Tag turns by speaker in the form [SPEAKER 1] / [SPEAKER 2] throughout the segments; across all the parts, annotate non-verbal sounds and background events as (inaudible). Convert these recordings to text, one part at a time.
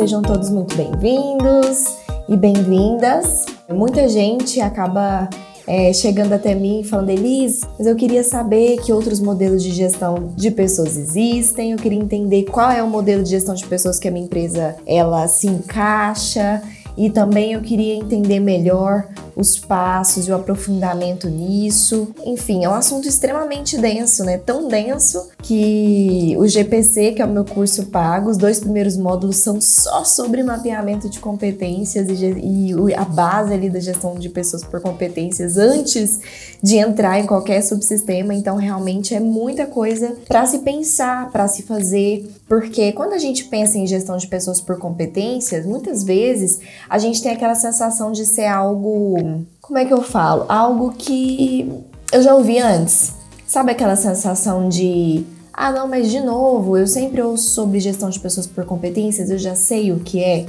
[SPEAKER 1] Sejam todos muito bem-vindos e bem-vindas. Muita gente acaba é, chegando até mim falando, Elis, mas eu queria saber que outros modelos de gestão de pessoas existem, eu queria entender qual é o modelo de gestão de pessoas que a minha empresa ela se encaixa e também eu queria entender melhor os passos e o aprofundamento nisso. Enfim, é um assunto extremamente denso, né? Tão denso que o GPC, que é o meu curso pago, os dois primeiros módulos são só sobre mapeamento de competências e, e a base ali da gestão de pessoas por competências antes de entrar em qualquer subsistema. Então, realmente é muita coisa para se pensar, para se fazer, porque quando a gente pensa em gestão de pessoas por competências, muitas vezes a gente tem aquela sensação de ser algo como é que eu falo? Algo que eu já ouvi antes. Sabe aquela sensação de ah, não, mas de novo, eu sempre ouço sobre gestão de pessoas por competências, eu já sei o que é.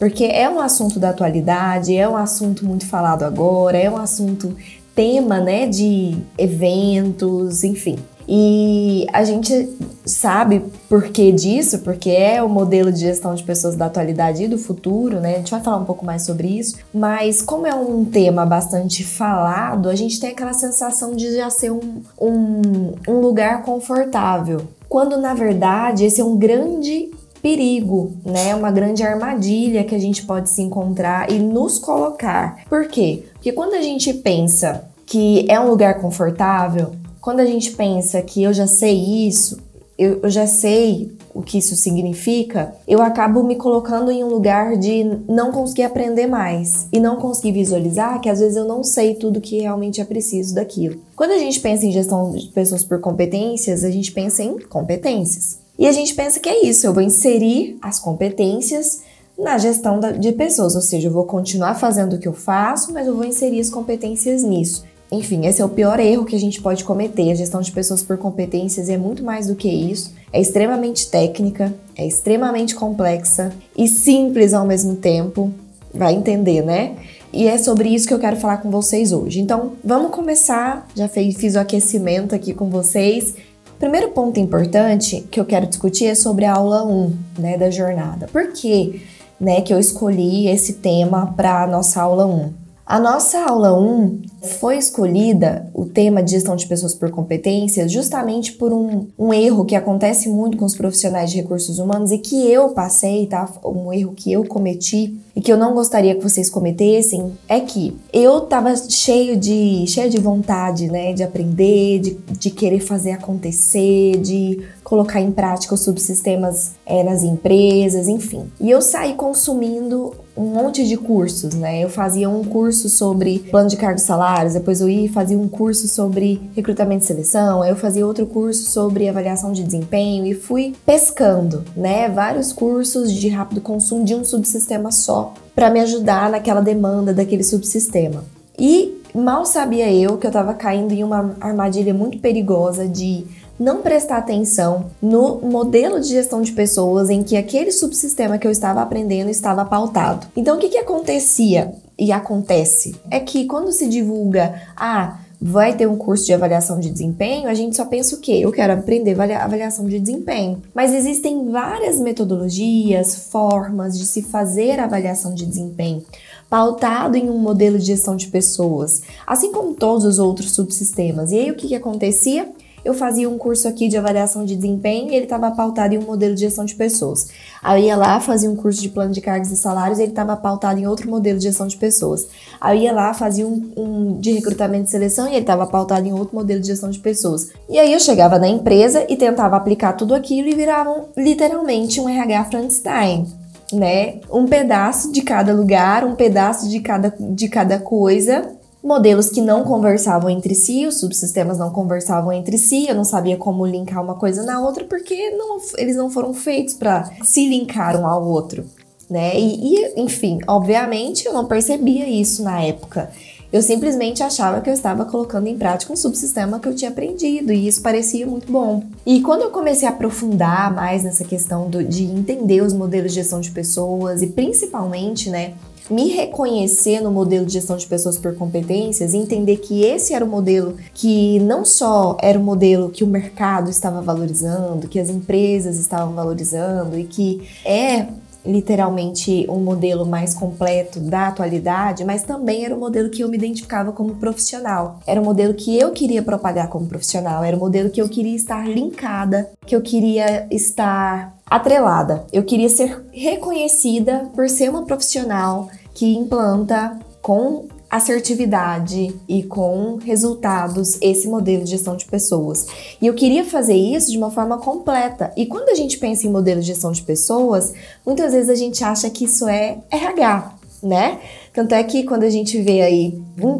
[SPEAKER 1] Porque é um assunto da atualidade, é um assunto muito falado agora, é um assunto tema, né, de eventos, enfim. E a gente sabe por que disso, porque é o modelo de gestão de pessoas da atualidade e do futuro, né? A gente vai falar um pouco mais sobre isso, mas como é um tema bastante falado, a gente tem aquela sensação de já ser um, um, um lugar confortável. Quando na verdade esse é um grande perigo, né? Uma grande armadilha que a gente pode se encontrar e nos colocar. Por quê? Porque quando a gente pensa que é um lugar confortável, quando a gente pensa que eu já sei isso, eu, eu, já sei o que isso significa, eu acabo me colocando em um lugar de não conseguir aprender mais e não conseguir visualizar que às vezes eu não sei tudo que realmente é preciso daquilo. Quando a gente pensa em gestão de pessoas por competências, a gente pensa em competências. E a gente pensa que é isso, eu vou inserir as competências na gestão de pessoas, ou seja, eu vou continuar fazendo o que eu faço, mas eu vou inserir as competências nisso. Enfim, esse é o pior erro que a gente pode cometer. A gestão de pessoas por competências é muito mais do que isso. É extremamente técnica, é extremamente complexa e simples ao mesmo tempo. Vai entender, né? E é sobre isso que eu quero falar com vocês hoje. Então, vamos começar. Já fiz o aquecimento aqui com vocês. Primeiro ponto importante que eu quero discutir é sobre a aula 1, né, da jornada. Por que, né, que eu escolhi esse tema para nossa aula 1? A nossa aula 1 foi escolhida, o tema de gestão de pessoas por competências, justamente por um, um, erro que acontece muito com os profissionais de recursos humanos e que eu passei, tá? Um erro que eu cometi e que eu não gostaria que vocês cometessem é que eu tava cheio de, cheio de vontade, né? De aprender, de, de querer fazer acontecer, de colocar em prática os subsistemas é, nas empresas, enfim. E eu saí consumindo um monte de cursos, né? Eu fazia um curso sobre plano de cargos salários, depois eu ia fazer um curso sobre recrutamento e seleção, aí eu fazia outro curso sobre avaliação de desempenho e fui pescando, né? Vários cursos de rápido consumo de um subsistema só para me ajudar naquela demanda daquele subsistema. E mal sabia eu que eu estava caindo em uma armadilha muito perigosa de não prestar atenção no modelo de gestão de pessoas em que aquele subsistema que eu estava aprendendo estava pautado. Então, o que, que acontecia e acontece é que quando se divulga, ah, vai ter um curso de avaliação de desempenho, a gente só pensa o quê? Eu quero aprender avaliação de desempenho. Mas existem várias metodologias, formas de se fazer avaliação de desempenho, pautado em um modelo de gestão de pessoas, assim como todos os outros subsistemas. E aí o que, que acontecia? Eu fazia um curso aqui de avaliação de desempenho e ele estava pautado em um modelo de gestão de pessoas. Aí eu ia lá, fazia um curso de plano de cargos e salários e ele estava pautado em outro modelo de gestão de pessoas. Aí eu ia lá, fazia um, um de recrutamento e seleção e ele estava pautado em outro modelo de gestão de pessoas. E aí eu chegava na empresa e tentava aplicar tudo aquilo e viravam literalmente um RH Frankenstein né? Um pedaço de cada lugar, um pedaço de cada, de cada coisa modelos que não conversavam entre si, os subsistemas não conversavam entre si, eu não sabia como linkar uma coisa na outra porque não, eles não foram feitos para se linkar um ao outro, né? E, e, enfim, obviamente eu não percebia isso na época. Eu simplesmente achava que eu estava colocando em prática um subsistema que eu tinha aprendido e isso parecia muito bom. E quando eu comecei a aprofundar mais nessa questão do, de entender os modelos de gestão de pessoas e principalmente, né, me reconhecer no modelo de gestão de pessoas por competências entender que esse era o modelo que não só era o modelo que o mercado estava valorizando, que as empresas estavam valorizando e que é literalmente um modelo mais completo da atualidade, mas também era o um modelo que eu me identificava como profissional. Era o um modelo que eu queria propagar como profissional, era o um modelo que eu queria estar linkada, que eu queria estar atrelada. Eu queria ser reconhecida por ser uma profissional que implanta com assertividade e com resultados esse modelo de gestão de pessoas. E eu queria fazer isso de uma forma completa. E quando a gente pensa em modelo de gestão de pessoas, muitas vezes a gente acha que isso é RH, né? Tanto é que quando a gente vê aí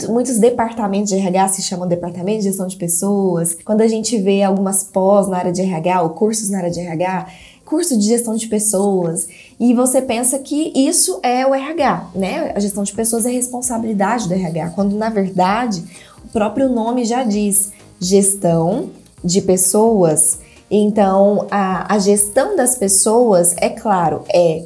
[SPEAKER 1] muitos departamentos de RH se chamam departamento de gestão de pessoas, quando a gente vê algumas pós na área de RH ou cursos na área de RH, curso de gestão de pessoas, e você pensa que isso é o RH, né? A gestão de pessoas é responsabilidade do RH, quando na verdade o próprio nome já diz gestão de pessoas. Então, a, a gestão das pessoas, é claro, é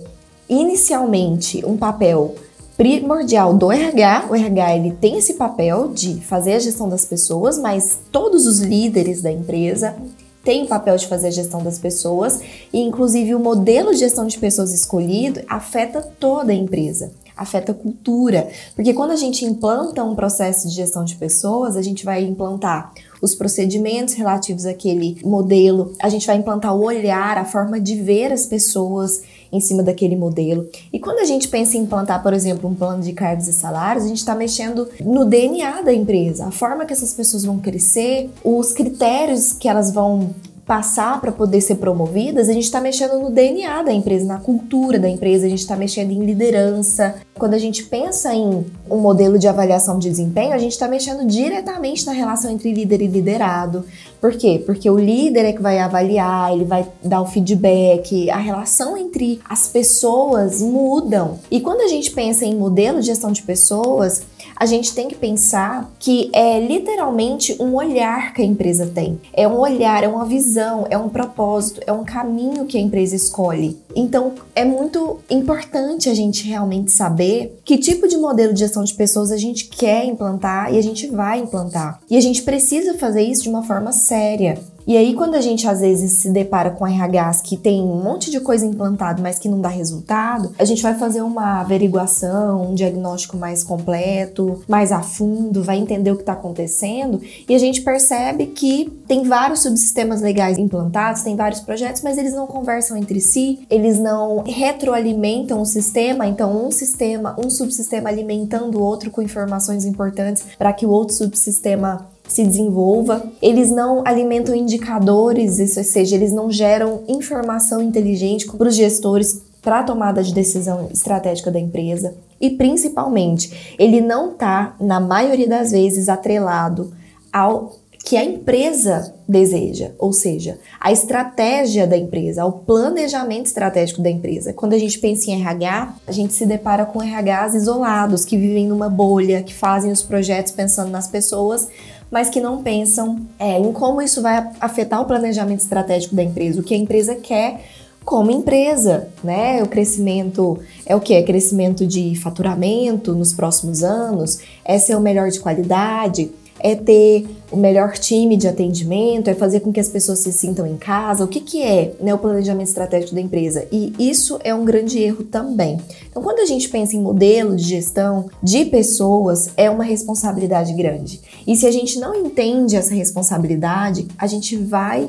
[SPEAKER 1] inicialmente um papel primordial do RH. O RH ele tem esse papel de fazer a gestão das pessoas, mas todos os líderes da empresa tem o papel de fazer a gestão das pessoas e, inclusive, o modelo de gestão de pessoas escolhido afeta toda a empresa, afeta a cultura, porque quando a gente implanta um processo de gestão de pessoas, a gente vai implantar os procedimentos relativos àquele modelo, a gente vai implantar o olhar, a forma de ver as pessoas em cima daquele modelo. E quando a gente pensa em implantar, por exemplo, um plano de cargos e salários, a gente está mexendo no DNA da empresa, a forma que essas pessoas vão crescer, os critérios que elas vão passar para poder ser promovidas, a gente está mexendo no DNA da empresa, na cultura da empresa, a gente está mexendo em liderança. Quando a gente pensa em um modelo de avaliação de desempenho, a gente está mexendo diretamente na relação entre líder e liderado. Por quê? Porque o líder é que vai avaliar, ele vai dar o feedback, a relação entre as pessoas mudam. E quando a gente pensa em modelo de gestão de pessoas, a gente tem que pensar que é literalmente um olhar que a empresa tem. É um olhar, é uma visão, é um propósito, é um caminho que a empresa escolhe. Então, é muito importante a gente realmente saber que tipo de modelo de gestão de pessoas a gente quer implantar e a gente vai implantar. E a gente precisa fazer isso de uma forma séria. E aí, quando a gente às vezes se depara com RHs que tem um monte de coisa implantada, mas que não dá resultado, a gente vai fazer uma averiguação, um diagnóstico mais completo, mais a fundo, vai entender o que está acontecendo e a gente percebe que tem vários subsistemas legais implantados, tem vários projetos, mas eles não conversam entre si, eles não retroalimentam o sistema, então um sistema, um subsistema alimentando o outro com informações importantes para que o outro subsistema se desenvolva. Eles não alimentam indicadores, ou seja, eles não geram informação inteligente para os gestores para a tomada de decisão estratégica da empresa. E principalmente, ele não está, na maioria das vezes, atrelado ao que a empresa deseja, ou seja, a estratégia da empresa, ao planejamento estratégico da empresa. Quando a gente pensa em RH, a gente se depara com RHs isolados, que vivem numa bolha, que fazem os projetos pensando nas pessoas, mas que não pensam é, em como isso vai afetar o planejamento estratégico da empresa, o que a empresa quer como empresa, né? O crescimento é o que? É crescimento de faturamento nos próximos anos, é ser o melhor de qualidade, é ter o melhor time de atendimento, é fazer com que as pessoas se sintam em casa. O que, que é né, o planejamento estratégico da empresa? E isso é um grande erro também. Então, quando a gente pensa em modelo de gestão de pessoas, é uma responsabilidade grande. E se a gente não entende essa responsabilidade, a gente vai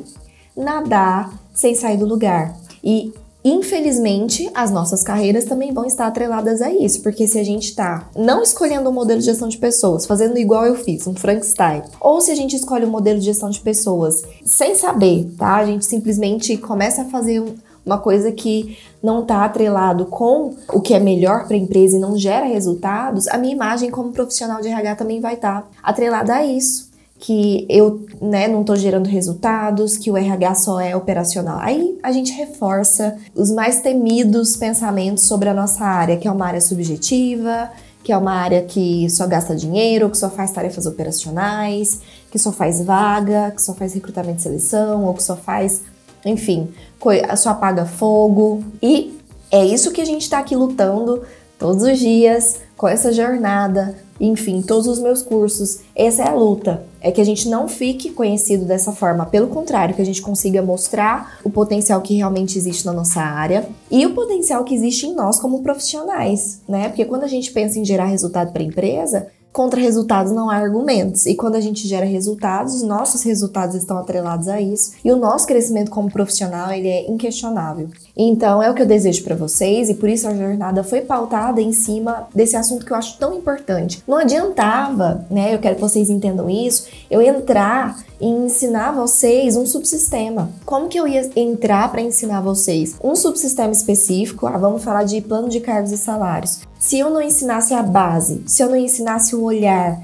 [SPEAKER 1] nadar sem sair do lugar. E Infelizmente, as nossas carreiras também vão estar atreladas a isso, porque se a gente está não escolhendo um modelo de gestão de pessoas, fazendo igual eu fiz, um Frankenstein, ou se a gente escolhe um modelo de gestão de pessoas sem saber, tá? A gente simplesmente começa a fazer um, uma coisa que não está atrelado com o que é melhor para a empresa e não gera resultados, a minha imagem como profissional de RH também vai estar tá atrelada a isso. Que eu né, não estou gerando resultados, que o RH só é operacional. Aí a gente reforça os mais temidos pensamentos sobre a nossa área, que é uma área subjetiva, que é uma área que só gasta dinheiro, que só faz tarefas operacionais, que só faz vaga, que só faz recrutamento e seleção, ou que só faz enfim, só apaga fogo. E é isso que a gente está aqui lutando todos os dias, com essa jornada, enfim, todos os meus cursos. Essa é a luta. É que a gente não fique conhecido dessa forma, pelo contrário, que a gente consiga mostrar o potencial que realmente existe na nossa área e o potencial que existe em nós como profissionais, né? Porque quando a gente pensa em gerar resultado para a empresa, Contra resultados não há argumentos. E quando a gente gera resultados, os nossos resultados estão atrelados a isso. E o nosso crescimento como profissional, ele é inquestionável. Então, é o que eu desejo para vocês e por isso a jornada foi pautada em cima desse assunto que eu acho tão importante. Não adiantava, né? Eu quero que vocês entendam isso, eu entrar e ensinar vocês um subsistema. Como que eu ia entrar para ensinar vocês um subsistema específico? Ah, vamos falar de plano de cargos e salários. Se eu não ensinasse a base, se eu não ensinasse o olhar,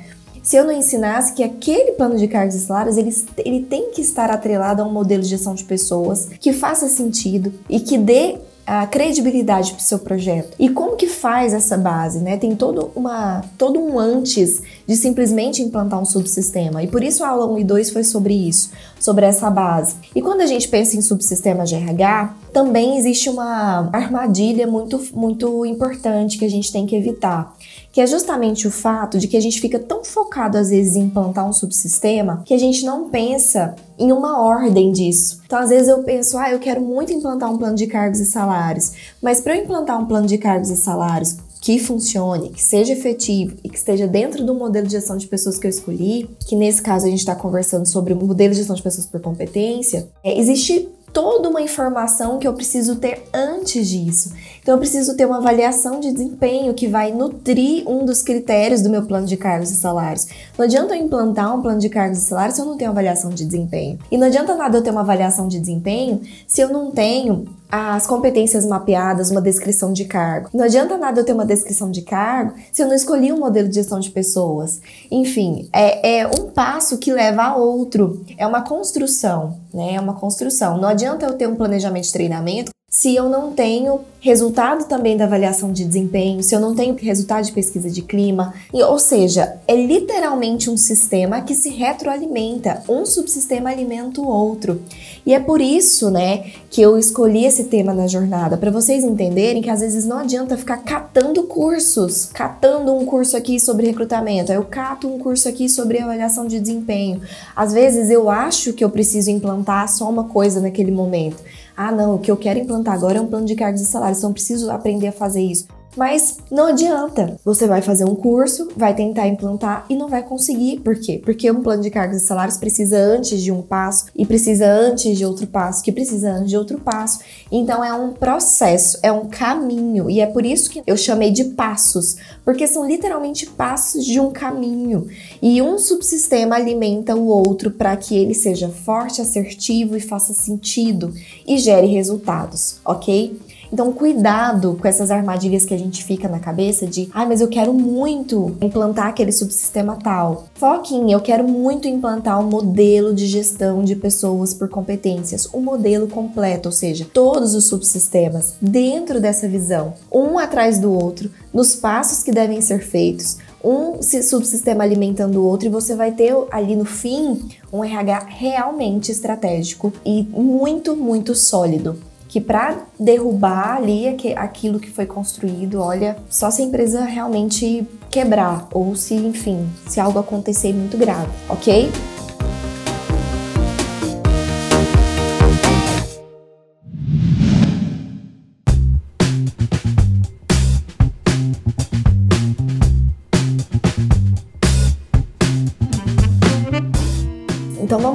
[SPEAKER 1] se eu não ensinasse que aquele plano de cargos e salários ele, ele tem que estar atrelado a um modelo de gestão de pessoas que faça sentido e que dê a credibilidade para o seu projeto. E como que faz essa base, né? Tem todo, uma, todo um antes de simplesmente implantar um subsistema. E por isso a aula 1 e 2 foi sobre isso, sobre essa base. E quando a gente pensa em subsistemas de RH, também existe uma armadilha muito, muito importante que a gente tem que evitar que é justamente o fato de que a gente fica tão focado às vezes em implantar um subsistema que a gente não pensa em uma ordem disso. Então, às vezes eu penso, ah, eu quero muito implantar um plano de cargos e salários, mas para eu implantar um plano de cargos e salários que funcione, que seja efetivo e que esteja dentro do modelo de gestão de pessoas que eu escolhi, que nesse caso a gente está conversando sobre o modelo de gestão de pessoas por competência, é, existe toda uma informação que eu preciso ter antes disso. Então eu preciso ter uma avaliação de desempenho que vai nutrir um dos critérios do meu plano de cargos e salários. Não adianta eu implantar um plano de cargos e salários se eu não tenho avaliação de desempenho. E não adianta nada eu ter uma avaliação de desempenho se eu não tenho as competências mapeadas, uma descrição de cargo. Não adianta nada eu ter uma descrição de cargo se eu não escolhi um modelo de gestão de pessoas. Enfim, é, é um passo que leva a outro. É uma construção, né? É uma construção. Não adianta eu ter um planejamento de treinamento se eu não tenho resultado também da avaliação de desempenho, se eu não tenho resultado de pesquisa de clima, e, ou seja, é literalmente um sistema que se retroalimenta, um subsistema alimenta o outro. E é por isso, né, que eu escolhi esse tema na jornada, para vocês entenderem que às vezes não adianta ficar catando cursos, catando um curso aqui sobre recrutamento, eu cato um curso aqui sobre avaliação de desempenho. Às vezes eu acho que eu preciso implantar só uma coisa naquele momento. Ah, não, o que eu quero implantar agora é um plano de cargos e salários, então preciso aprender a fazer isso. Mas não adianta. Você vai fazer um curso, vai tentar implantar e não vai conseguir. Por quê? Porque um plano de cargos e salários precisa antes de um passo e precisa antes de outro passo, que precisa antes de outro passo. Então é um processo, é um caminho. E é por isso que eu chamei de passos, porque são literalmente passos de um caminho. E um subsistema alimenta o outro para que ele seja forte, assertivo e faça sentido e gere resultados, ok? Então, cuidado com essas armadilhas que a gente fica na cabeça de, ai, ah, mas eu quero muito implantar aquele subsistema tal. Foque em, eu quero muito implantar um modelo de gestão de pessoas por competências, o um modelo completo, ou seja, todos os subsistemas dentro dessa visão, um atrás do outro, nos passos que devem ser feitos, um subsistema alimentando o outro e você vai ter ali no fim um RH realmente estratégico e muito, muito sólido que para derrubar ali aquilo que foi construído, olha, só se a empresa realmente quebrar ou se, enfim, se algo acontecer muito grave, ok?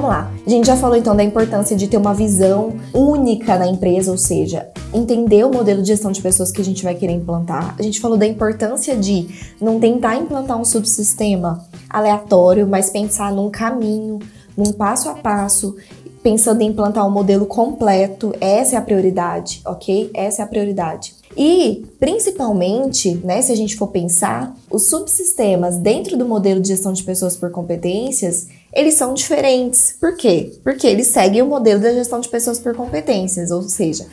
[SPEAKER 1] Vamos lá. A gente já falou então da importância de ter uma visão única na empresa, ou seja, entender o modelo de gestão de pessoas que a gente vai querer implantar. A gente falou da importância de não tentar implantar um subsistema aleatório, mas pensar num caminho, num passo a passo pensando em implantar um modelo completo. Essa é a prioridade, ok? Essa é a prioridade. E, principalmente, né, se a gente for pensar, os subsistemas dentro do modelo de gestão de pessoas por competências, eles são diferentes. Por quê? Porque eles seguem o modelo da gestão de pessoas por competências, ou seja,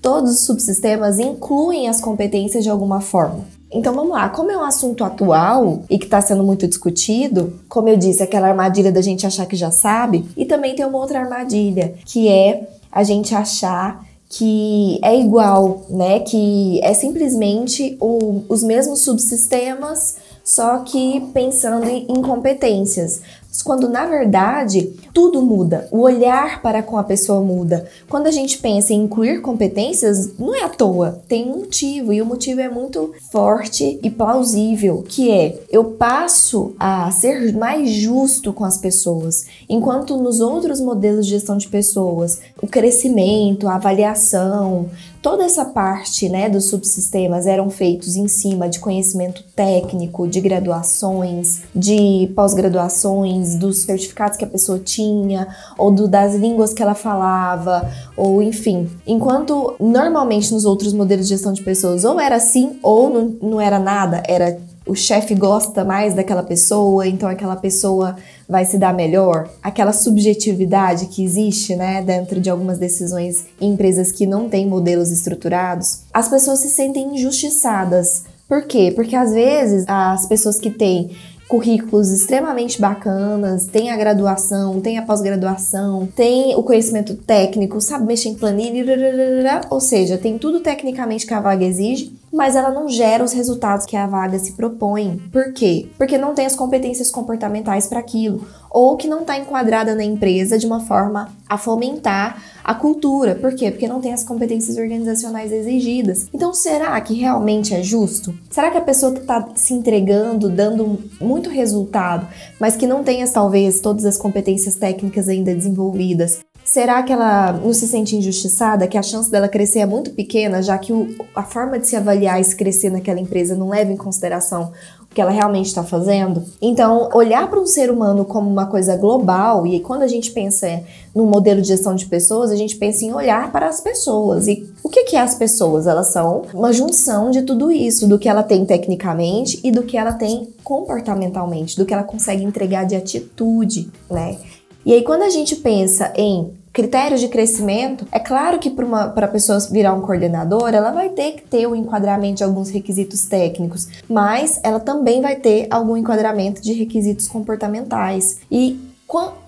[SPEAKER 1] todos os subsistemas incluem as competências de alguma forma. Então vamos lá, como é um assunto atual e que está sendo muito discutido, como eu disse, aquela armadilha da gente achar que já sabe, e também tem uma outra armadilha, que é a gente achar que é igual, né? Que é simplesmente o, os mesmos subsistemas, só que pensando em competências quando na verdade tudo muda, o olhar para com a pessoa muda. Quando a gente pensa em incluir competências, não é à toa, tem um motivo e o motivo é muito forte e plausível, que é eu passo a ser mais justo com as pessoas, enquanto nos outros modelos de gestão de pessoas, o crescimento, a avaliação, toda essa parte né, dos subsistemas eram feitos em cima de conhecimento técnico, de graduações, de pós-graduações, dos certificados que a pessoa tinha, ou do, das línguas que ela falava, ou enfim. Enquanto normalmente nos outros modelos de gestão de pessoas ou era assim ou não, não era nada, era o chefe gosta mais daquela pessoa, então aquela pessoa vai se dar melhor. Aquela subjetividade que existe, né, dentro de algumas decisões em empresas que não têm modelos estruturados, as pessoas se sentem injustiçadas. Por quê? Porque às vezes as pessoas que têm currículos extremamente bacanas, tem a graduação, tem a pós-graduação, tem o conhecimento técnico, sabe mexer em planilha, ou seja, tem tudo tecnicamente que a vaga exige, mas ela não gera os resultados que a vaga se propõe. Por quê? Porque não tem as competências comportamentais para aquilo, ou que não está enquadrada na empresa de uma forma a fomentar a cultura. Por quê? Porque não tem as competências organizacionais exigidas. Então, será que realmente é justo? Será que a pessoa está se entregando, dando muito resultado, mas que não tenha talvez todas as competências técnicas ainda desenvolvidas, Será que ela não se sente injustiçada, que a chance dela crescer é muito pequena, já que o, a forma de se avaliar e se crescer naquela empresa não leva em consideração o que ela realmente está fazendo? Então, olhar para um ser humano como uma coisa global, e quando a gente pensa no modelo de gestão de pessoas, a gente pensa em olhar para as pessoas. E o que, que é as pessoas? Elas são uma junção de tudo isso, do que ela tem tecnicamente e do que ela tem comportamentalmente, do que ela consegue entregar de atitude, né? E aí, quando a gente pensa em critérios de crescimento, é claro que para a pessoa virar um coordenador, ela vai ter que ter o um enquadramento de alguns requisitos técnicos, mas ela também vai ter algum enquadramento de requisitos comportamentais. E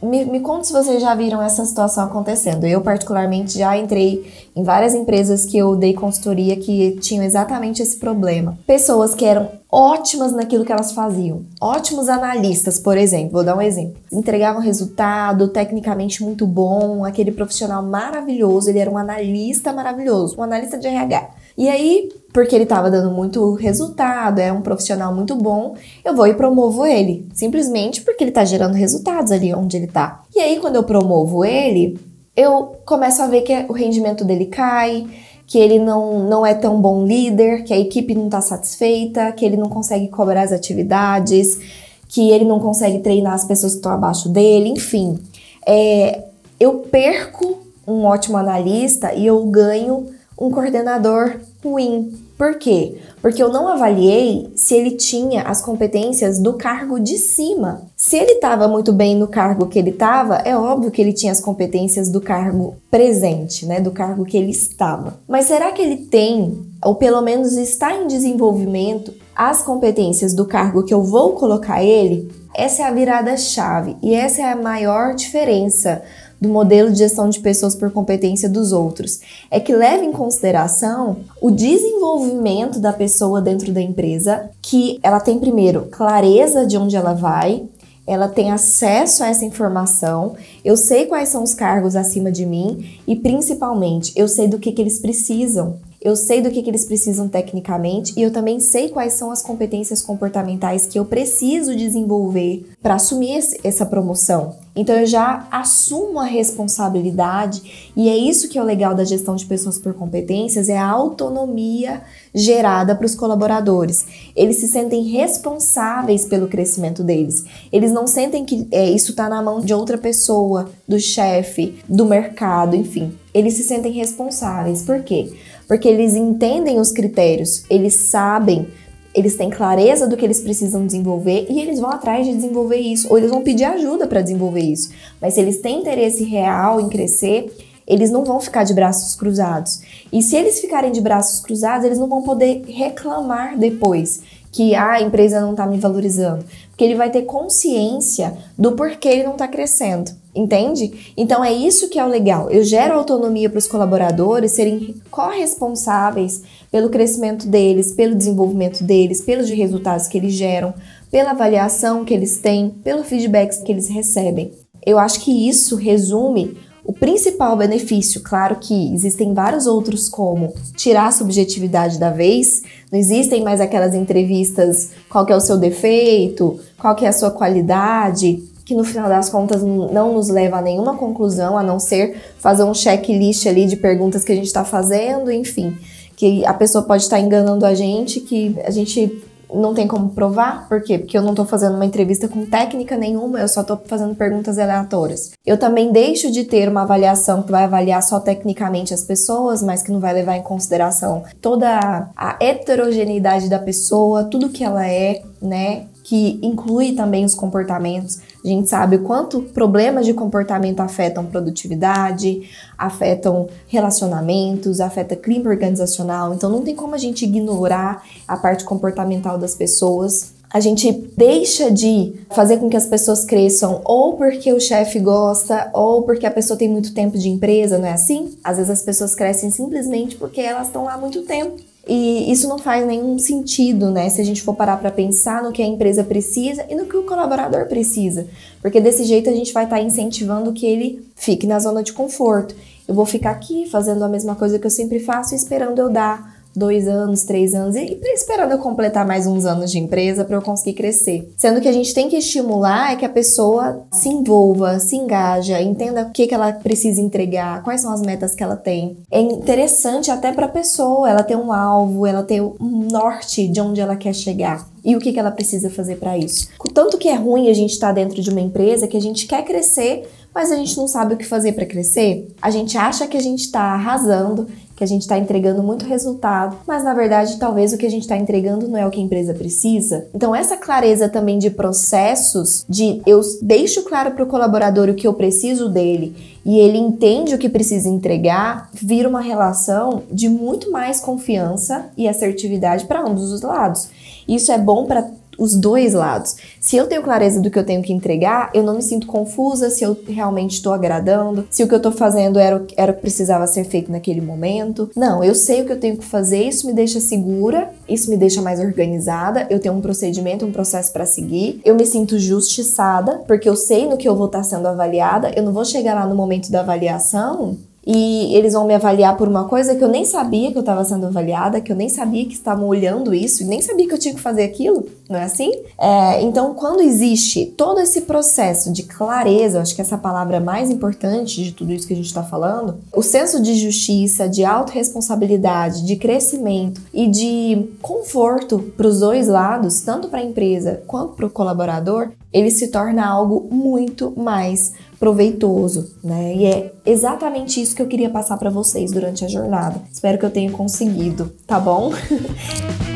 [SPEAKER 1] me, me conta se vocês já viram essa situação acontecendo. Eu, particularmente, já entrei em várias empresas que eu dei consultoria que tinham exatamente esse problema. Pessoas que eram ótimas naquilo que elas faziam. Ótimos analistas, por exemplo. Vou dar um exemplo. Entregavam resultado, tecnicamente muito bom, aquele profissional maravilhoso, ele era um analista maravilhoso, um analista de RH. E aí, porque ele estava dando muito resultado, é um profissional muito bom, eu vou e promovo ele. Simplesmente porque ele está gerando resultados ali onde ele está. E aí, quando eu promovo ele, eu começo a ver que o rendimento dele cai, que ele não, não é tão bom líder, que a equipe não está satisfeita, que ele não consegue cobrar as atividades, que ele não consegue treinar as pessoas que estão abaixo dele, enfim. É, eu perco um ótimo analista e eu ganho um coordenador ruim. Por quê? Porque eu não avaliei se ele tinha as competências do cargo de cima. Se ele estava muito bem no cargo que ele estava, é óbvio que ele tinha as competências do cargo presente, né, do cargo que ele estava. Mas será que ele tem, ou pelo menos está em desenvolvimento, as competências do cargo que eu vou colocar ele? Essa é a virada chave e essa é a maior diferença do modelo de gestão de pessoas por competência dos outros, é que leva em consideração o desenvolvimento da pessoa dentro da empresa, que ela tem primeiro clareza de onde ela vai, ela tem acesso a essa informação, eu sei quais são os cargos acima de mim e principalmente eu sei do que, que eles precisam. Eu sei do que, que eles precisam tecnicamente e eu também sei quais são as competências comportamentais que eu preciso desenvolver para assumir essa promoção. Então eu já assumo a responsabilidade e é isso que é o legal da gestão de pessoas por competências, é a autonomia gerada para os colaboradores. Eles se sentem responsáveis pelo crescimento deles. Eles não sentem que é, isso está na mão de outra pessoa, do chefe, do mercado, enfim. Eles se sentem responsáveis. Por quê? Porque eles entendem os critérios, eles sabem eles têm clareza do que eles precisam desenvolver e eles vão atrás de desenvolver isso, ou eles vão pedir ajuda para desenvolver isso. Mas se eles têm interesse real em crescer, eles não vão ficar de braços cruzados. E se eles ficarem de braços cruzados, eles não vão poder reclamar depois que ah, a empresa não está me valorizando, porque ele vai ter consciência do porquê ele não está crescendo. Entende? Então é isso que é o legal. Eu gero autonomia para os colaboradores serem corresponsáveis pelo crescimento deles, pelo desenvolvimento deles, pelos resultados que eles geram, pela avaliação que eles têm, pelo feedback que eles recebem. Eu acho que isso resume o principal benefício. Claro que existem vários outros, como tirar a subjetividade da vez, não existem mais aquelas entrevistas, qual é o seu defeito, qual é a sua qualidade, que no final das contas não nos leva a nenhuma conclusão, a não ser fazer um checklist ali de perguntas que a gente está fazendo, enfim que a pessoa pode estar enganando a gente, que a gente não tem como provar. Por quê? Porque eu não estou fazendo uma entrevista com técnica nenhuma, eu só estou fazendo perguntas aleatórias. Eu também deixo de ter uma avaliação que vai avaliar só tecnicamente as pessoas, mas que não vai levar em consideração toda a heterogeneidade da pessoa, tudo que ela é, né? Que inclui também os comportamentos. A gente sabe o quanto problemas de comportamento afetam produtividade, afetam relacionamentos, afeta clima organizacional. Então não tem como a gente ignorar a parte comportamental das pessoas. A gente deixa de fazer com que as pessoas cresçam ou porque o chefe gosta ou porque a pessoa tem muito tempo de empresa, não é assim? Às vezes as pessoas crescem simplesmente porque elas estão lá há muito tempo e isso não faz nenhum sentido, né? Se a gente for parar para pensar no que a empresa precisa e no que o colaborador precisa. Porque desse jeito a gente vai estar tá incentivando que ele fique na zona de conforto. Eu vou ficar aqui fazendo a mesma coisa que eu sempre faço, esperando eu dar dois anos, três anos, e esperando eu completar mais uns anos de empresa para eu conseguir crescer. Sendo que a gente tem que estimular é que a pessoa se envolva, se engaja, entenda o que, que ela precisa entregar, quais são as metas que ela tem. É interessante até para a pessoa ela ter um alvo, ela ter um norte de onde ela quer chegar e o que, que ela precisa fazer para isso. Tanto que é ruim a gente estar tá dentro de uma empresa que a gente quer crescer, mas a gente não sabe o que fazer para crescer. A gente acha que a gente está arrasando, que a gente está entregando muito resultado, mas na verdade talvez o que a gente está entregando não é o que a empresa precisa. Então essa clareza também de processos, de eu deixo claro para o colaborador o que eu preciso dele e ele entende o que precisa entregar, vira uma relação de muito mais confiança e assertividade para ambos os lados. Isso é bom para os dois lados. Se eu tenho clareza do que eu tenho que entregar, eu não me sinto confusa se eu realmente estou agradando, se o que eu estou fazendo era, o, era o que precisava ser feito naquele momento. Não, eu sei o que eu tenho que fazer, isso me deixa segura, isso me deixa mais organizada, eu tenho um procedimento, um processo para seguir, eu me sinto justiçada, porque eu sei no que eu vou estar sendo avaliada, eu não vou chegar lá no momento da avaliação e eles vão me avaliar por uma coisa que eu nem sabia que eu estava sendo avaliada, que eu nem sabia que estavam olhando isso, nem sabia que eu tinha que fazer aquilo, não é assim? É, então, quando existe todo esse processo de clareza, acho que essa palavra mais importante de tudo isso que a gente está falando, o senso de justiça, de autorresponsabilidade, de crescimento e de conforto para os dois lados, tanto para a empresa quanto para o colaborador, ele se torna algo muito mais proveitoso, né? E é exatamente isso que eu queria passar para vocês durante a jornada. Espero que eu tenha conseguido, tá bom? (laughs)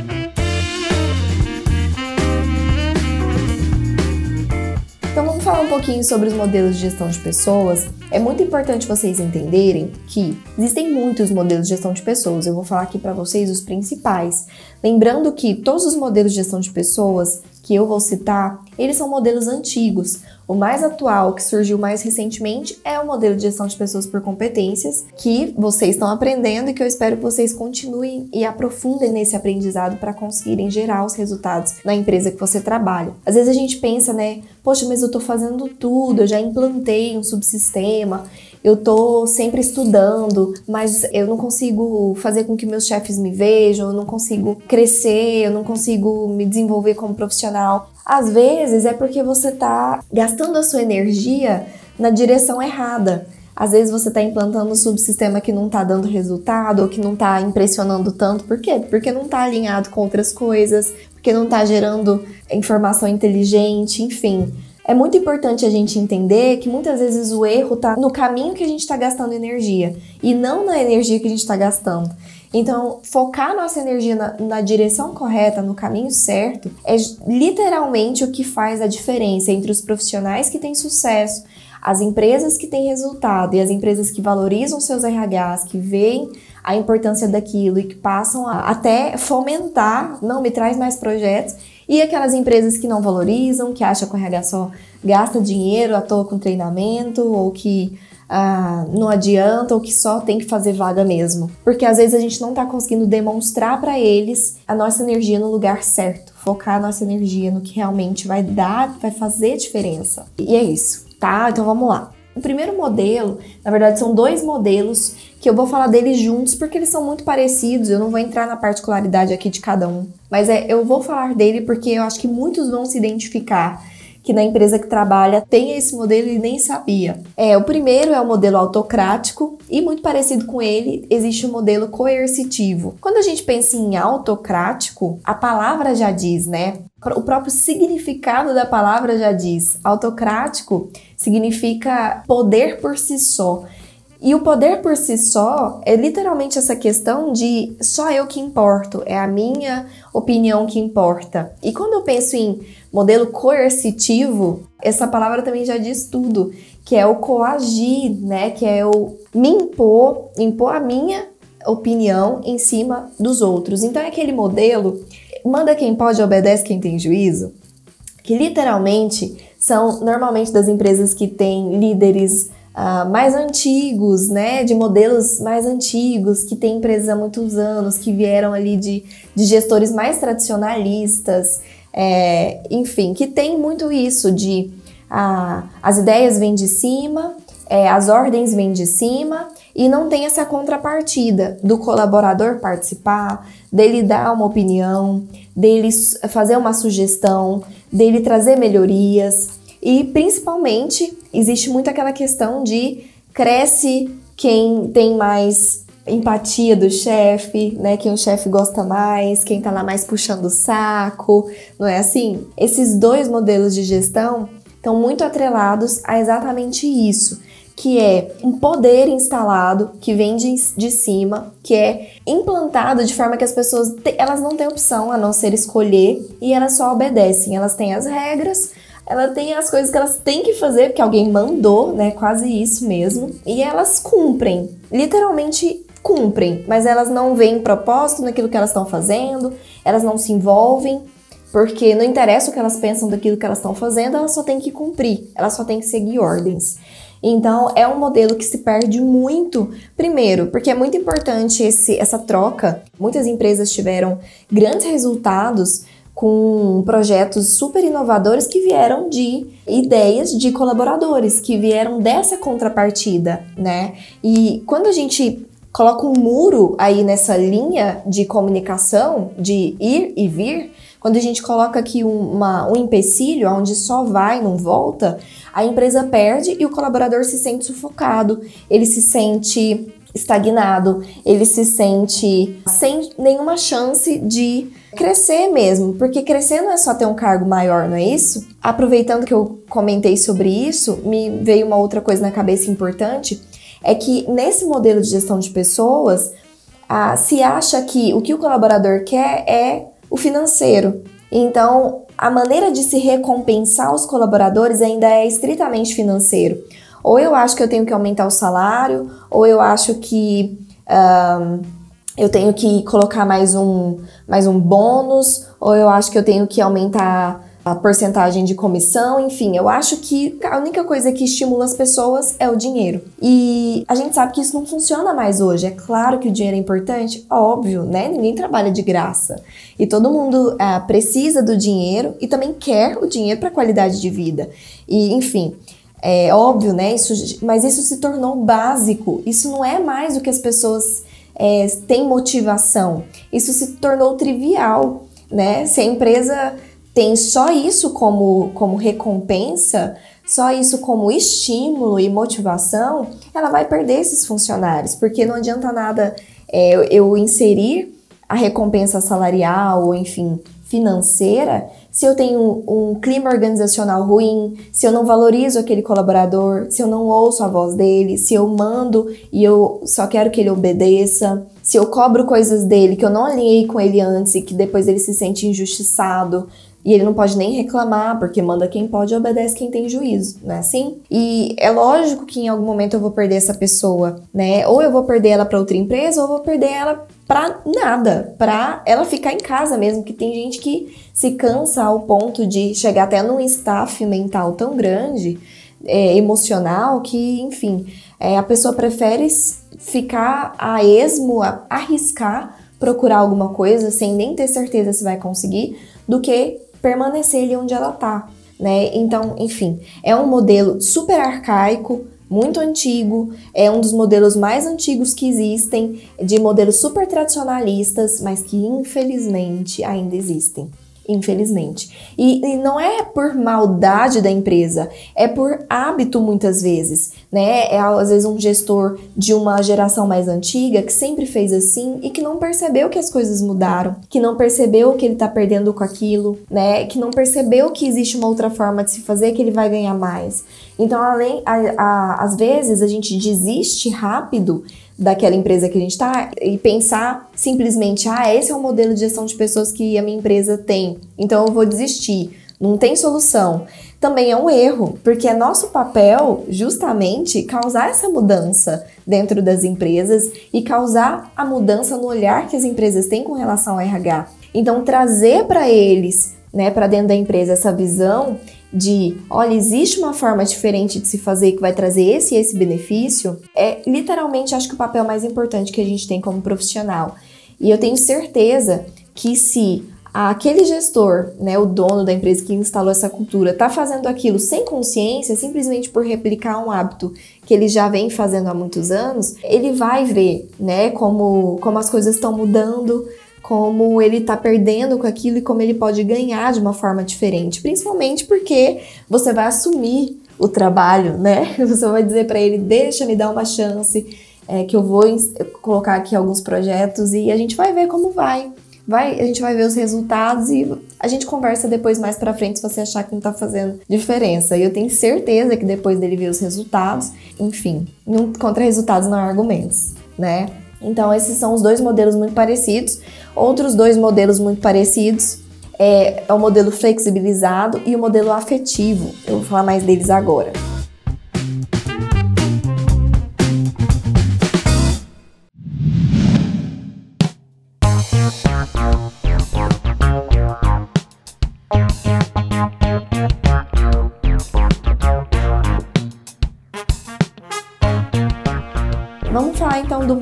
[SPEAKER 1] Então vamos falar um pouquinho sobre os modelos de gestão de pessoas. É muito importante vocês entenderem que existem muitos modelos de gestão de pessoas. Eu vou falar aqui para vocês os principais. Lembrando que todos os modelos de gestão de pessoas que eu vou citar, eles são modelos antigos. O mais atual, que surgiu mais recentemente, é o modelo de gestão de pessoas por competências, que vocês estão aprendendo e que eu espero que vocês continuem e aprofundem nesse aprendizado para conseguirem gerar os resultados na empresa que você trabalha. Às vezes a gente pensa, né, poxa, mas eu estou fazendo tudo, eu já implantei um subsistema, eu tô sempre estudando, mas eu não consigo fazer com que meus chefes me vejam, eu não consigo crescer, eu não consigo me desenvolver como profissional. Às vezes é porque você tá gastando a sua energia na direção errada. Às vezes você está implantando um subsistema que não está dando resultado ou que não está impressionando tanto. Por quê? Porque não está alinhado com outras coisas, porque não está gerando informação inteligente, enfim. É muito importante a gente entender que muitas vezes o erro está no caminho que a gente está gastando energia e não na energia que a gente está gastando. Então, focar nossa energia na, na, direção correta, no caminho certo, é literalmente o que faz a diferença entre os profissionais que têm sucesso, as empresas que têm resultado e as empresas que valorizam seus RHs, que veem a importância daquilo e que passam a até fomentar, não me traz mais projetos e aquelas empresas que não valorizam, que acham que o RH só gasta dinheiro à toa com treinamento, ou que ah, não adianta, ou que só tem que fazer vaga mesmo. Porque às vezes a gente não está conseguindo demonstrar para eles a nossa energia no lugar certo, focar a nossa energia no que realmente vai dar, vai fazer diferença. E é isso, tá? Então vamos lá. O primeiro modelo, na verdade, são dois modelos que eu vou falar deles juntos porque eles são muito parecidos. Eu não vou entrar na particularidade aqui de cada um, mas é, eu vou falar dele porque eu acho que muitos vão se identificar que na empresa que trabalha tem esse modelo e nem sabia. É, o primeiro é o modelo autocrático e muito parecido com ele existe o modelo coercitivo. Quando a gente pensa em autocrático, a palavra já diz, né? O próprio significado da palavra já diz. Autocrático significa poder por si só. E o poder por si só é literalmente essa questão de só eu que importo, é a minha opinião que importa. E quando eu penso em modelo coercitivo, essa palavra também já diz tudo, que é o coagir, né? Que é o me impor, impor a minha opinião em cima dos outros. Então é aquele modelo, manda quem pode, obedece quem tem juízo, que literalmente são normalmente das empresas que têm líderes uh, mais antigos, né, de modelos mais antigos, que têm empresas há muitos anos, que vieram ali de, de gestores mais tradicionalistas, é, enfim, que tem muito isso de uh, as ideias vêm de cima, é, as ordens vêm de cima e não tem essa contrapartida do colaborador participar, dele dar uma opinião, dele fazer uma sugestão, dele trazer melhorias. E principalmente existe muito aquela questão de cresce quem tem mais empatia do chefe, né? Quem o chefe gosta mais, quem tá lá mais puxando o saco, não é assim? Esses dois modelos de gestão estão muito atrelados a exatamente isso, que é um poder instalado que vem de, de cima, que é implantado de forma que as pessoas te, elas não têm opção a não ser escolher e elas só obedecem. Elas têm as regras, ela tem as coisas que elas têm que fazer, porque alguém mandou, né? Quase isso mesmo. E elas cumprem. Literalmente cumprem, mas elas não veem propósito naquilo que elas estão fazendo, elas não se envolvem, porque não interessa o que elas pensam daquilo que elas estão fazendo, elas só têm que cumprir, elas só têm que seguir ordens. Então, é um modelo que se perde muito. Primeiro, porque é muito importante esse, essa troca. Muitas empresas tiveram grandes resultados com projetos super inovadores que vieram de ideias de colaboradores, que vieram dessa contrapartida, né? E quando a gente coloca um muro aí nessa linha de comunicação, de ir e vir, quando a gente coloca aqui uma, um empecilho onde só vai, não volta, a empresa perde e o colaborador se sente sufocado, ele se sente estagnado, ele se sente sem nenhuma chance de crescer mesmo, porque crescer não é só ter um cargo maior, não é isso? Aproveitando que eu comentei sobre isso, me veio uma outra coisa na cabeça importante, é que nesse modelo de gestão de pessoas, ah, se acha que o que o colaborador quer é o financeiro. Então, a maneira de se recompensar os colaboradores ainda é estritamente financeiro. Ou eu acho que eu tenho que aumentar o salário, ou eu acho que um, eu tenho que colocar mais um, mais um bônus, ou eu acho que eu tenho que aumentar a porcentagem de comissão, enfim, eu acho que a única coisa que estimula as pessoas é o dinheiro. E a gente sabe que isso não funciona mais hoje. É claro que o dinheiro é importante, óbvio, né? Ninguém trabalha de graça. E todo mundo uh, precisa do dinheiro e também quer o dinheiro para qualidade de vida. E, enfim, é óbvio, né? Isso, mas isso se tornou básico. Isso não é mais o que as pessoas é, têm motivação. Isso se tornou trivial, né? Se a empresa tem só isso como, como recompensa, só isso como estímulo e motivação, ela vai perder esses funcionários, porque não adianta nada é, eu inserir a recompensa salarial ou, enfim, financeira se eu tenho um clima organizacional ruim, se eu não valorizo aquele colaborador, se eu não ouço a voz dele, se eu mando e eu só quero que ele obedeça, se eu cobro coisas dele que eu não alinhei com ele antes e que depois ele se sente injustiçado, e ele não pode nem reclamar, porque manda quem pode e obedece quem tem juízo, não é assim? E é lógico que em algum momento eu vou perder essa pessoa, né? Ou eu vou perder ela para outra empresa, ou eu vou perder ela para nada, para ela ficar em casa mesmo, que tem gente que se cansa ao ponto de chegar até num staff mental tão grande, é, emocional, que, enfim, é, a pessoa prefere ficar a esmo, a arriscar procurar alguma coisa sem nem ter certeza se vai conseguir, do que permanecer ali onde ela tá, né? Então, enfim, é um modelo super arcaico, muito antigo, é um dos modelos mais antigos que existem, de modelos super tradicionalistas, mas que infelizmente ainda existem infelizmente. E, e, não é por maldade da empresa, é por hábito muitas vezes, né? É às vezes um gestor de uma geração mais antiga que sempre fez assim e que não percebeu que as coisas mudaram, que não percebeu que ele tá perdendo com aquilo, né? Que não percebeu que existe uma outra forma de se fazer que ele vai ganhar mais. Então, além, a, a, às vezes a gente desiste rápido daquela empresa que a gente está e pensar simplesmente, ah, esse é o modelo de gestão de pessoas que a minha empresa tem, então eu vou desistir. Não tem solução. Também é um erro, porque é nosso papel justamente causar essa mudança dentro das empresas e causar a mudança no olhar que as empresas têm com relação ao RH. Então, trazer para eles, né, para dentro da empresa essa visão de, olha, existe uma forma diferente de se fazer que vai trazer esse e esse benefício, é literalmente acho que o papel mais importante que a gente tem como profissional. E eu tenho certeza que se aquele gestor, né, o dono da empresa que instalou essa cultura, está fazendo aquilo sem consciência, simplesmente por replicar um hábito que ele já vem fazendo há muitos anos, ele vai ver, né, como, como as coisas estão mudando, como ele tá perdendo com aquilo e como ele pode ganhar de uma forma diferente, principalmente porque você vai assumir o trabalho, né? (laughs) Você vai dizer para ele: deixa me dar uma chance, é, que eu vou colocar aqui alguns projetos e a gente vai ver como vai. Vai, a gente vai ver os resultados e a gente conversa depois mais para frente se você achar que não tá fazendo diferença. E eu tenho certeza que depois dele ver os resultados, enfim, não, contra resultados não há argumentos, né? Então, esses são os dois modelos muito parecidos. Outros dois modelos muito parecidos é, é o modelo flexibilizado e o modelo afetivo. Eu vou falar mais deles agora.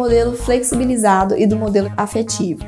[SPEAKER 1] Modelo flexibilizado e do modelo afetivo.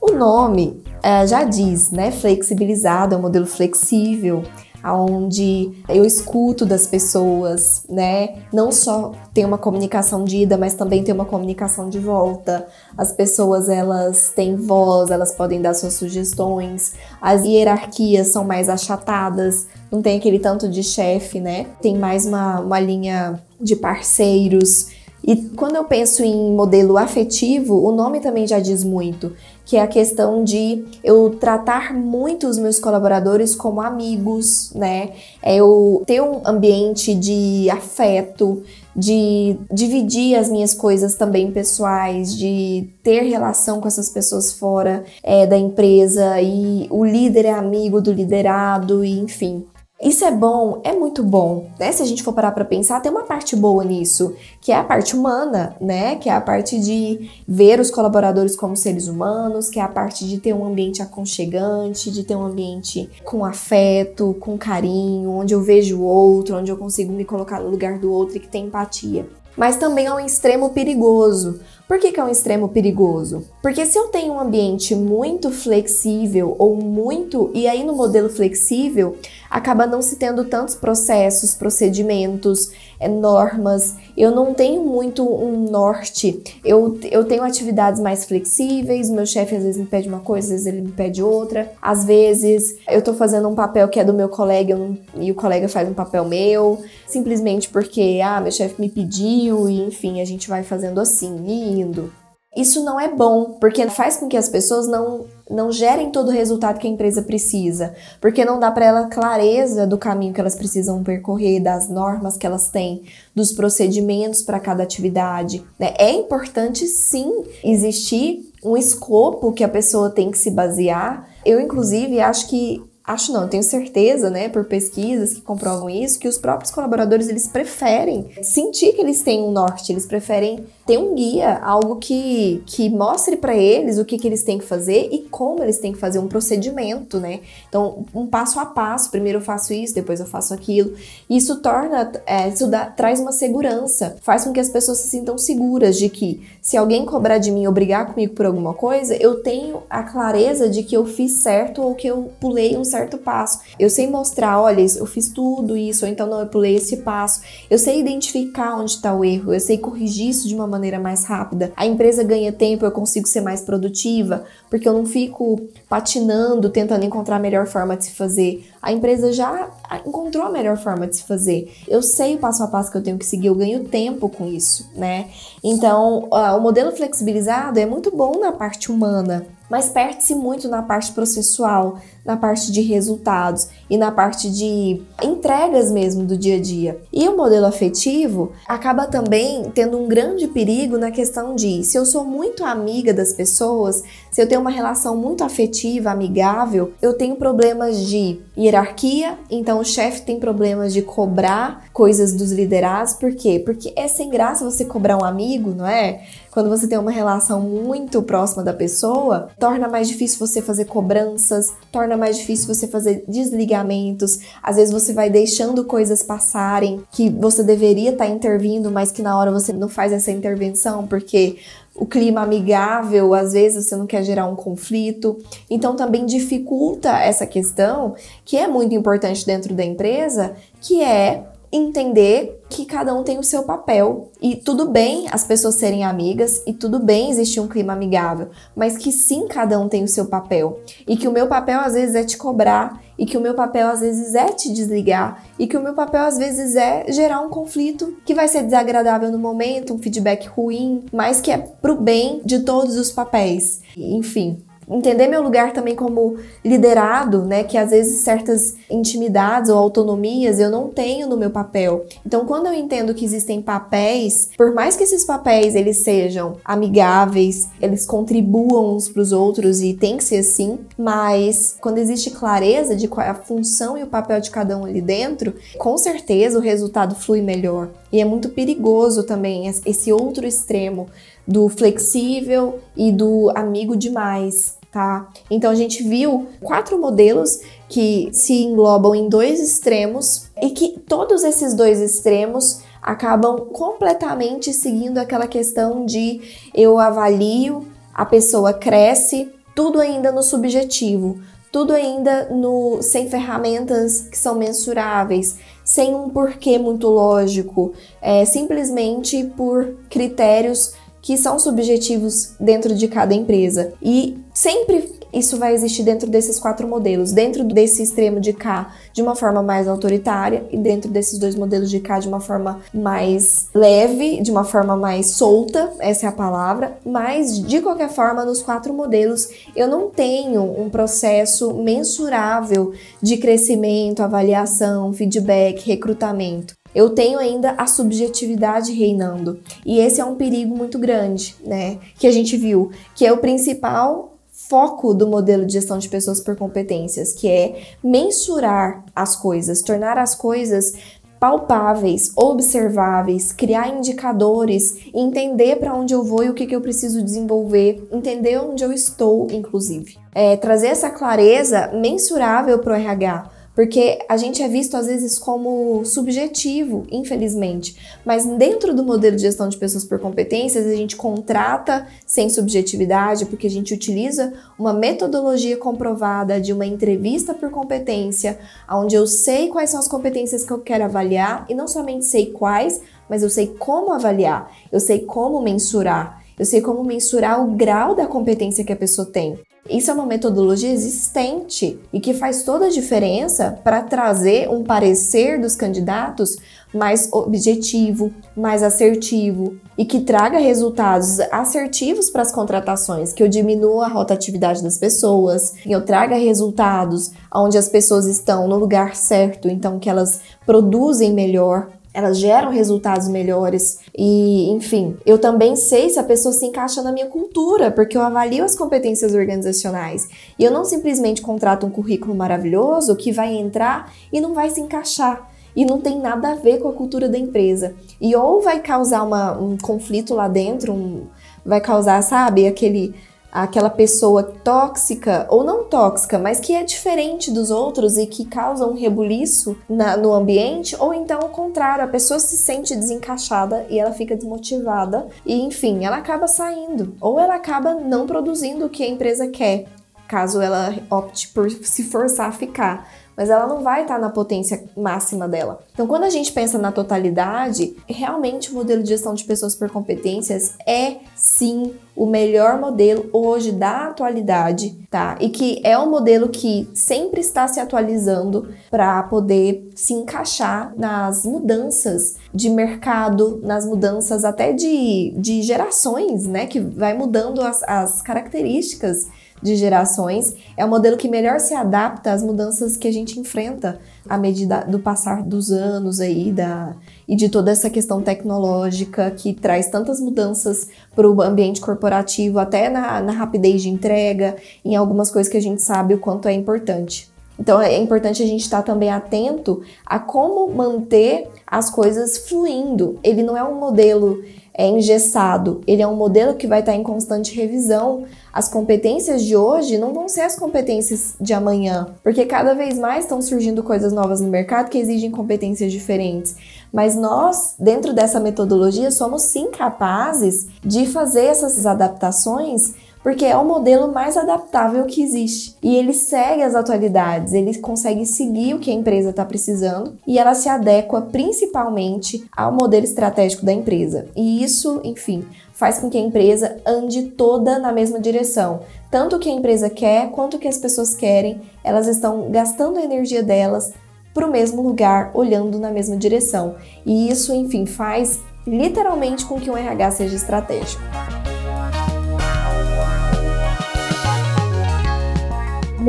[SPEAKER 1] O nome é, já diz, né? Flexibilizado é um modelo flexível, onde eu escuto das pessoas, né? Não só tem uma comunicação de ida, mas também tem uma comunicação de volta. As pessoas elas têm voz, elas podem dar suas sugestões. As hierarquias são mais achatadas, não tem aquele tanto de chefe, né? Tem mais uma, uma linha de parceiros. E quando eu penso em modelo afetivo, o nome também já diz muito, que é a questão de eu tratar muito os meus colaboradores como amigos, né? É eu ter um ambiente de afeto, de dividir as minhas coisas também pessoais, de ter relação com essas pessoas fora é, da empresa e o líder é amigo do liderado, e enfim. Isso é bom, é muito bom, né? Se a gente for parar para pensar, tem uma parte boa nisso, que é a parte humana, né? Que é a parte de ver os colaboradores como seres humanos, que é a parte de ter um ambiente aconchegante, de ter um ambiente com afeto, com carinho, onde eu vejo o outro, onde eu consigo me colocar no lugar do outro e que tem empatia. Mas também é um extremo perigoso, por que, que é um extremo perigoso? Porque se eu tenho um ambiente muito flexível ou muito. E aí no modelo flexível acaba não se tendo tantos processos, procedimentos, é, normas. Eu não tenho muito um norte. Eu, eu tenho atividades mais flexíveis. Meu chefe às vezes me pede uma coisa, às vezes ele me pede outra. Às vezes eu tô fazendo um papel que é do meu colega e o colega faz um papel meu, simplesmente porque, ah, meu chefe me pediu e enfim, a gente vai fazendo assim. Indo. Isso não é bom, porque faz com que as pessoas não, não gerem todo o resultado que a empresa precisa, porque não dá para ela clareza do caminho que elas precisam percorrer, das normas que elas têm, dos procedimentos para cada atividade. Né? É importante sim existir um escopo que a pessoa tem que se basear. Eu, inclusive, acho que acho não, tenho certeza, né, por pesquisas que comprovam isso, que os próprios colaboradores eles preferem sentir que eles têm um norte, eles preferem ter um guia, algo que, que mostre para eles o que, que eles têm que fazer e como eles têm que fazer um procedimento, né? Então, um passo a passo, primeiro eu faço isso, depois eu faço aquilo. Isso torna, é, isso dá, traz uma segurança, faz com que as pessoas se sintam seguras de que se alguém cobrar de mim ou brigar comigo por alguma coisa, eu tenho a clareza de que eu fiz certo ou que eu pulei um certo passo. Eu sei mostrar, olha, eu fiz tudo isso, ou então não, eu pulei esse passo. Eu sei identificar onde está o erro, eu sei corrigir isso de uma maneira mais rápida. A empresa ganha tempo, eu consigo ser mais produtiva, porque eu não fico patinando, tentando encontrar a melhor forma de se fazer. A empresa já encontrou a melhor forma de se fazer. Eu sei o passo a passo que eu tenho que seguir, eu ganho tempo com isso, né? Então, uh, o modelo flexibilizado é muito bom na parte humana, mas perde-se muito na parte processual, na parte de resultados e na parte de entregas mesmo do dia a dia. E o modelo afetivo acaba também tendo um grande perigo na questão de se eu sou muito amiga das pessoas, se eu tenho uma relação muito afetiva, amigável, eu tenho problemas de hierarquia, então o chefe tem problemas de cobrar coisas dos liderados, por quê? Porque é sem graça você cobrar um amigo, não é? Quando você tem uma relação muito próxima da pessoa, torna mais difícil você fazer cobranças, torna mais difícil você fazer desligamentos. Às vezes você vai deixando coisas passarem que você deveria estar tá intervindo, mas que na hora você não faz essa intervenção porque o clima amigável, às vezes você não quer gerar um conflito. Então também dificulta essa questão, que é muito importante dentro da empresa, que é entender que cada um tem o seu papel e tudo bem as pessoas serem amigas e tudo bem existir um clima amigável, mas que sim cada um tem o seu papel e que o meu papel às vezes é te cobrar e que o meu papel às vezes é te desligar e que o meu papel às vezes é gerar um conflito que vai ser desagradável no momento, um feedback ruim, mas que é pro bem de todos os papéis. Enfim, entender meu lugar também como liderado, né? Que às vezes certas intimidades ou autonomias eu não tenho no meu papel. Então, quando eu entendo que existem papéis, por mais que esses papéis eles sejam amigáveis, eles contribuam uns para os outros e tem que ser assim, mas quando existe clareza de qual é a função e o papel de cada um ali dentro, com certeza o resultado flui melhor. E é muito perigoso também esse outro extremo do flexível e do amigo demais tá? Então a gente viu quatro modelos que se englobam em dois extremos e que todos esses dois extremos acabam completamente seguindo aquela questão de eu avalio, a pessoa cresce, tudo ainda no subjetivo, tudo ainda no sem ferramentas que são mensuráveis, sem um porquê muito lógico, é, simplesmente por critérios que são subjetivos dentro de cada empresa. E sempre isso vai existir dentro desses quatro modelos, dentro desse extremo de K de uma forma mais autoritária e dentro desses dois modelos de K de uma forma mais leve, de uma forma mais solta, essa é a palavra, mas de qualquer forma nos quatro modelos eu não tenho um processo mensurável de crescimento, avaliação, feedback, recrutamento eu tenho ainda a subjetividade reinando. E esse é um perigo muito grande, né? Que a gente viu, que é o principal foco do modelo de gestão de pessoas por competências, que é mensurar as coisas, tornar as coisas palpáveis, observáveis, criar indicadores, entender para onde eu vou e o que, que eu preciso desenvolver, entender onde eu estou, inclusive. É, trazer essa clareza mensurável para o RH porque a gente é visto às vezes como subjetivo, infelizmente. Mas dentro do modelo de gestão de pessoas por competências, a gente contrata sem subjetividade, porque a gente utiliza uma metodologia comprovada de uma entrevista por competência, onde eu sei quais são as competências que eu quero avaliar e não somente sei quais, mas eu sei como avaliar, eu sei como mensurar. Eu sei como mensurar o grau da competência que a pessoa tem. Isso é uma metodologia existente e que faz toda a diferença para trazer um parecer dos candidatos mais objetivo, mais assertivo e que traga resultados assertivos para as contratações, que eu diminua a rotatividade das pessoas, que eu traga resultados onde as pessoas estão no lugar certo, então que elas produzem melhor, elas geram resultados melhores. E, enfim, eu também sei se a pessoa se encaixa na minha cultura, porque eu avalio as competências organizacionais. E eu não simplesmente contrato um currículo maravilhoso que vai entrar e não vai se encaixar. E não tem nada a ver com a cultura da empresa. E ou vai causar uma, um conflito lá dentro, um, vai causar, sabe, aquele aquela pessoa tóxica ou não tóxica, mas que é diferente dos outros e que causa um rebuliço na, no ambiente, ou então o contrário, a pessoa se sente desencaixada e ela fica desmotivada e enfim, ela acaba saindo. Ou ela acaba não produzindo o que a empresa quer, caso ela opte por se forçar a ficar mas ela não vai estar na potência máxima dela. Então, quando a gente pensa na totalidade, realmente o modelo de gestão de pessoas por competências é sim o melhor modelo hoje da atualidade, tá? E que é um modelo que sempre está se atualizando para poder se encaixar nas mudanças de mercado, nas mudanças até de, de gerações, né? Que vai mudando as, as características de gerações, é o modelo que melhor se adapta às mudanças que a gente enfrenta à medida do passar dos anos aí da, e de toda essa questão tecnológica que traz tantas mudanças para o ambiente corporativo, até na, na rapidez de entrega, em algumas coisas que a gente sabe o quanto é importante. Então é importante a gente estar também atento a como manter as coisas fluindo. Ele não é um modelo é engessado, ele é um modelo que vai estar em constante revisão. As competências de hoje não vão ser as competências de amanhã, porque cada vez mais estão surgindo coisas novas no mercado que exigem competências diferentes. Mas nós, dentro dessa metodologia, somos sim capazes de fazer essas adaptações porque é o modelo mais adaptável que existe. E ele segue as atualidades, ele consegue seguir o que a empresa está precisando e ela se adequa principalmente ao modelo estratégico da empresa. E isso, enfim, faz com que a empresa ande toda na mesma direção. Tanto o que a empresa quer quanto o que as pessoas querem, elas estão gastando a energia delas para o mesmo lugar, olhando na mesma direção. E isso, enfim, faz literalmente com que um RH seja estratégico.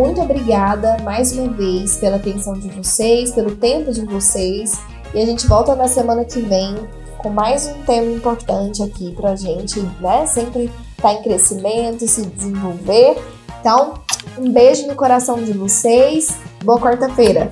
[SPEAKER 1] Muito obrigada mais uma vez pela atenção de vocês, pelo tempo de vocês. E a gente volta na semana que vem com mais um tema importante aqui pra gente, né? Sempre tá em crescimento, se desenvolver. Então, um beijo no coração de vocês. Boa quarta-feira.